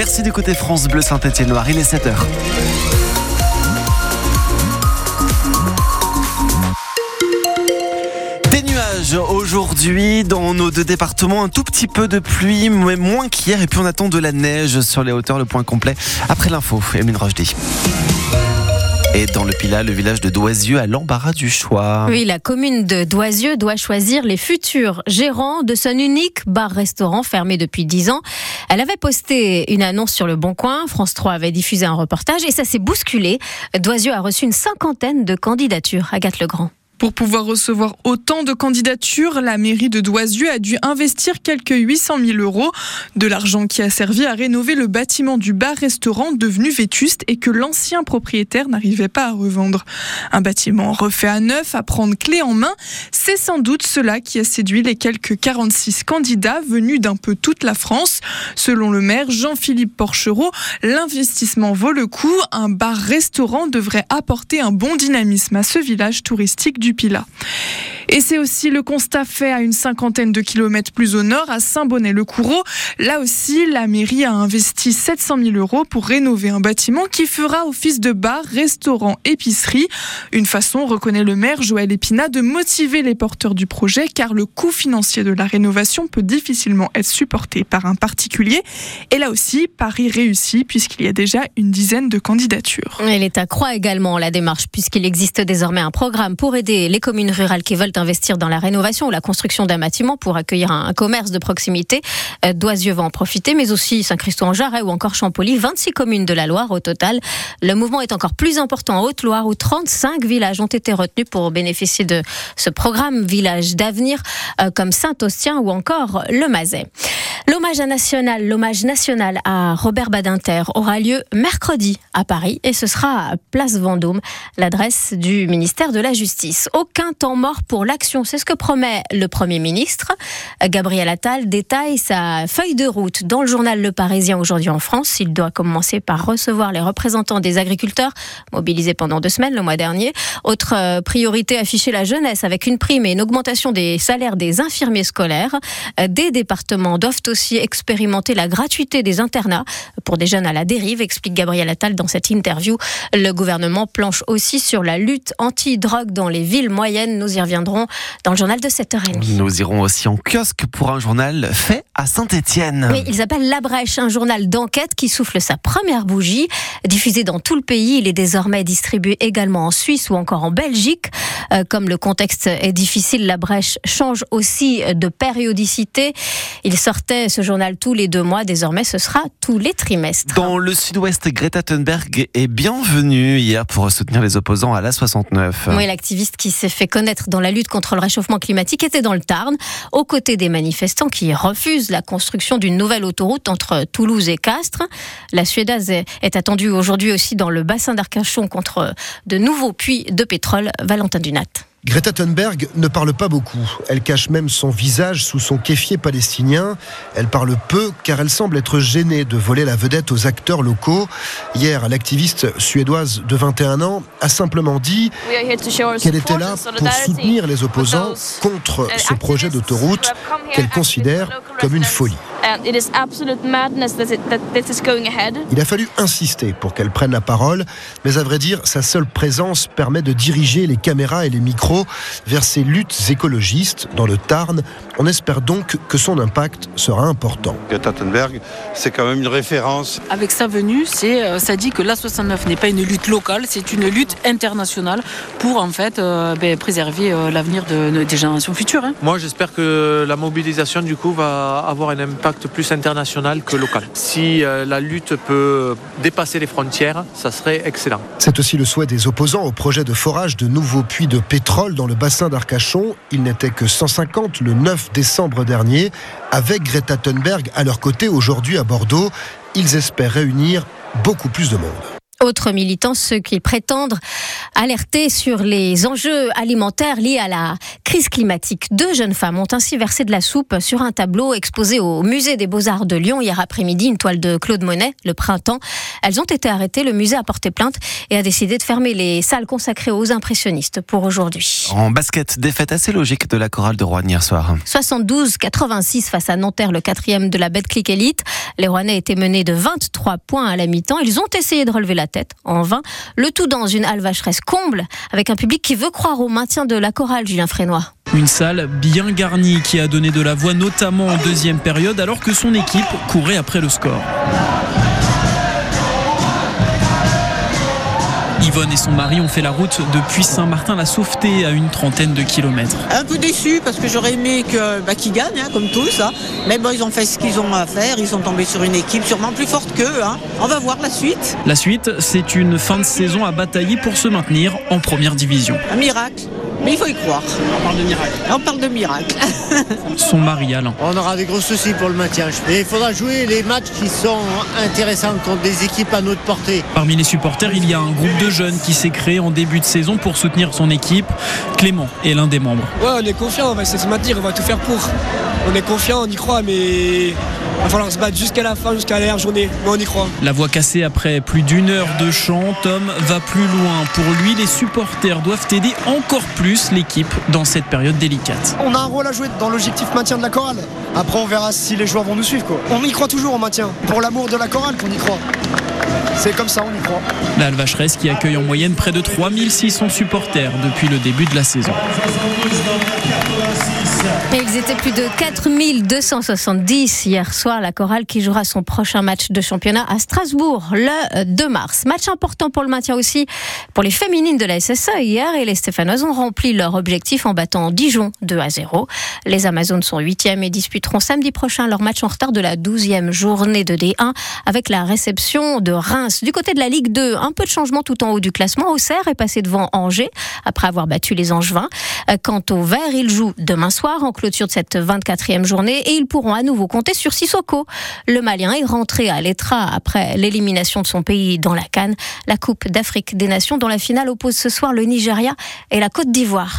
Merci d'écouter France Bleu Saint-Étienne-Loire. Il est 7h. Des nuages aujourd'hui dans nos deux départements, un tout petit peu de pluie, mais moins qu'hier, et puis on attend de la neige sur les hauteurs. Le point complet après l'info. Emile Rochdy. Et dans le Pilat, le village de Doisieux a l'embarras du choix. Oui, la commune de Doisieux doit choisir les futurs gérants de son unique bar-restaurant fermé depuis 10 ans. Elle avait posté une annonce sur le Bon Coin, France 3 avait diffusé un reportage et ça s'est bousculé. Doisieux a reçu une cinquantaine de candidatures. Agathe Legrand. Pour pouvoir recevoir autant de candidatures, la mairie de Doisieux a dû investir quelques 800 000 euros, de l'argent qui a servi à rénover le bâtiment du bar-restaurant devenu vétuste et que l'ancien propriétaire n'arrivait pas à revendre. Un bâtiment refait à neuf, à prendre clé en main, c'est sans doute cela qui a séduit les quelques 46 candidats venus d'un peu toute la France. Selon le maire Jean-Philippe Porchereau, l'investissement vaut le coup. Un bar-restaurant devrait apporter un bon dynamisme à ce village touristique du Pilat. Et c'est aussi le constat fait à une cinquantaine de kilomètres plus au nord, à Saint-Bonnet-le-Coureau. Là aussi, la mairie a investi 700 000 euros pour rénover un bâtiment qui fera office de bar, restaurant, épicerie. Une façon, reconnaît le maire Joël Épinat, de motiver les porteurs du projet, car le coût financier de la rénovation peut difficilement être supporté par un particulier. Et là aussi, Paris réussit, puisqu'il y a déjà une dizaine de candidatures. L'État croit également la démarche, puisqu'il existe désormais un programme pour aider les communes rurales qui veulent investir dans la rénovation ou la construction d'un bâtiment pour accueillir un, commerce de proximité. Euh, Doisieux va en profiter, mais aussi Saint-Christo-en-Jarret ou encore Champolly, 26 communes de la Loire au total. Le mouvement est encore plus important en Haute-Loire où 35 villages ont été retenus pour bénéficier de ce programme Village d'avenir euh, comme Saint-Ostien ou encore le Mazet. L'hommage national, l'hommage national à Robert Badinter aura lieu mercredi à Paris et ce sera à Place Vendôme, l'adresse du ministère de la Justice. Aucun temps mort pour l'action, c'est ce que promet le Premier ministre. Gabriel Attal détaille sa feuille de route dans le journal Le Parisien aujourd'hui en France. Il doit commencer par recevoir les représentants des agriculteurs mobilisés pendant deux semaines le mois dernier. Autre euh, priorité afficher la jeunesse avec une prime et une augmentation des salaires des infirmiers scolaires. Euh, des départements doivent aussi expérimenter la gratuité des internats pour des jeunes à la dérive, explique Gabriel Attal dans cette interview. Le gouvernement planche aussi sur la lutte anti-drogue dans les villes moyennes. Nous y reviendrons dans le journal de 7h30. Nous irons aussi en kiosque pour un journal fait à Saint-Étienne. Oui, il s'appelle La Brèche, un journal d'enquête qui souffle sa première bougie. Diffusé dans tout le pays, il est désormais distribué également en Suisse ou encore en Belgique. Euh, comme le contexte est difficile, La Brèche change aussi de périodicité. Il sortait ce journal tous les deux mois, désormais ce sera tous les trimestres. Dans le sud-ouest, Greta Thunberg est bienvenue hier pour soutenir les opposants à la 69. Oui, l'activiste qui s'est fait connaître dans la lutte contre le réchauffement climatique était dans le Tarn, aux côtés des manifestants qui refusent la construction d'une nouvelle autoroute entre Toulouse et Castres. La Suédoise est attendue aujourd'hui aussi dans le bassin d'Arcachon contre de nouveaux puits de pétrole. Valentin Dunat. Greta Thunberg ne parle pas beaucoup. Elle cache même son visage sous son kéfier palestinien. Elle parle peu car elle semble être gênée de voler la vedette aux acteurs locaux. Hier, l'activiste suédoise de 21 ans a simplement dit qu'elle était là pour soutenir les opposants contre ce projet d'autoroute qu'elle considère comme une folie. Il a fallu insister pour qu'elle prenne la parole, mais à vrai dire, sa seule présence permet de diriger les caméras et les micros vers ces luttes écologistes dans le Tarn. On espère donc que son impact sera important. Greta Thunberg, c'est quand même une référence. Avec sa venue, c'est, euh, ça dit que l'A69 n'est pas une lutte locale, c'est une lutte internationale pour en fait euh, ben, préserver euh, l'avenir de, des générations futures. Hein. Moi, j'espère que la mobilisation du coup va avoir un impact plus international que local. Si la lutte peut dépasser les frontières, ça serait excellent. C'est aussi le souhait des opposants au projet de forage de nouveaux puits de pétrole dans le bassin d'Arcachon. Il n'était que 150 le 9 décembre dernier. Avec Greta Thunberg à leur côté aujourd'hui à Bordeaux, ils espèrent réunir beaucoup plus de monde. Autres militants, ceux qui prétendent Alertées sur les enjeux alimentaires liés à la crise climatique, deux jeunes femmes ont ainsi versé de la soupe sur un tableau exposé au musée des Beaux-Arts de Lyon hier après-midi, une toile de Claude Monet, le printemps. Elles ont été arrêtées, le musée a porté plainte et a décidé de fermer les salles consacrées aux impressionnistes pour aujourd'hui. En basket, défaite assez logique de la chorale de Rouen hier soir. 72-86 face à Nanterre, le quatrième de la Betclic Elite. Les Rouennais étaient menés de 23 points à la mi-temps. Ils ont essayé de relever la tête en vain. Le tout dans une halle vacheresse comble avec un public qui veut croire au maintien de la chorale, Julien Frénois. Une salle bien garnie qui a donné de la voix notamment en deuxième période alors que son équipe courait après le score. Yvonne et son mari ont fait la route depuis Saint-Martin-la-Sauveté à une trentaine de kilomètres. Un peu déçu parce que j'aurais aimé que, bah, qu'ils gagnent, hein, comme tous. Hein. Mais bon, ils ont fait ce qu'ils ont à faire. Ils sont tombés sur une équipe sûrement plus forte qu'eux. Hein. On va voir la suite. La suite, c'est une fin de saison à batailler pour se maintenir en première division. Un miracle. Mais il faut y croire. On parle de miracle. On parle de miracle. Son mari Alain. On aura des gros soucis pour le maintien. Et il faudra jouer les matchs qui sont intéressants contre des équipes à notre portée. Parmi les supporters, il y a un groupe de jeunes qui s'est créé en début de saison pour soutenir son équipe. Clément est l'un des membres. Ouais, on est confiant, on va essayer de se maintenir, on va tout faire pour. On est confiant, on y croit, mais va falloir se battre jusqu'à la fin, jusqu'à la dernière journée. Mais on y croit. La voix cassée après plus d'une heure de chant, Tom va plus loin. Pour lui, les supporters doivent aider encore plus l'équipe dans cette période délicate. On a un rôle à jouer dans l'objectif maintien de la chorale. Après, on verra si les joueurs vont nous suivre. Quoi. On y croit toujours au maintien. Pour l'amour de la chorale qu'on y croit. C'est comme ça, on y croit. La Alvacheresse qui accueille en moyenne près de 3600 supporters depuis le début de la saison. Et ils étaient plus de 4270 hier soir, la chorale qui jouera son prochain match de championnat à Strasbourg le 2 mars. Match important pour le maintien aussi pour les féminines de la SSE hier et les Stéphanoises ont rempli leur objectif en battant Dijon 2 à 0. Les Amazones sont 8e et disputeront samedi prochain leur match en retard de la 12e journée de D1 avec la réception de Reims. Du côté de la Ligue 2, un peu de changement tout en haut du classement. Auxerre est passé devant Angers après avoir battu les Angevins. Quant aux Verts, ils jouent demain soir clôture de cette 24e journée et ils pourront à nouveau compter sur Sissoko. Le Malien est rentré à l'Etra après l'élimination de son pays dans la Cannes, la Coupe d'Afrique des Nations dont la finale oppose ce soir le Nigeria et la Côte d'Ivoire.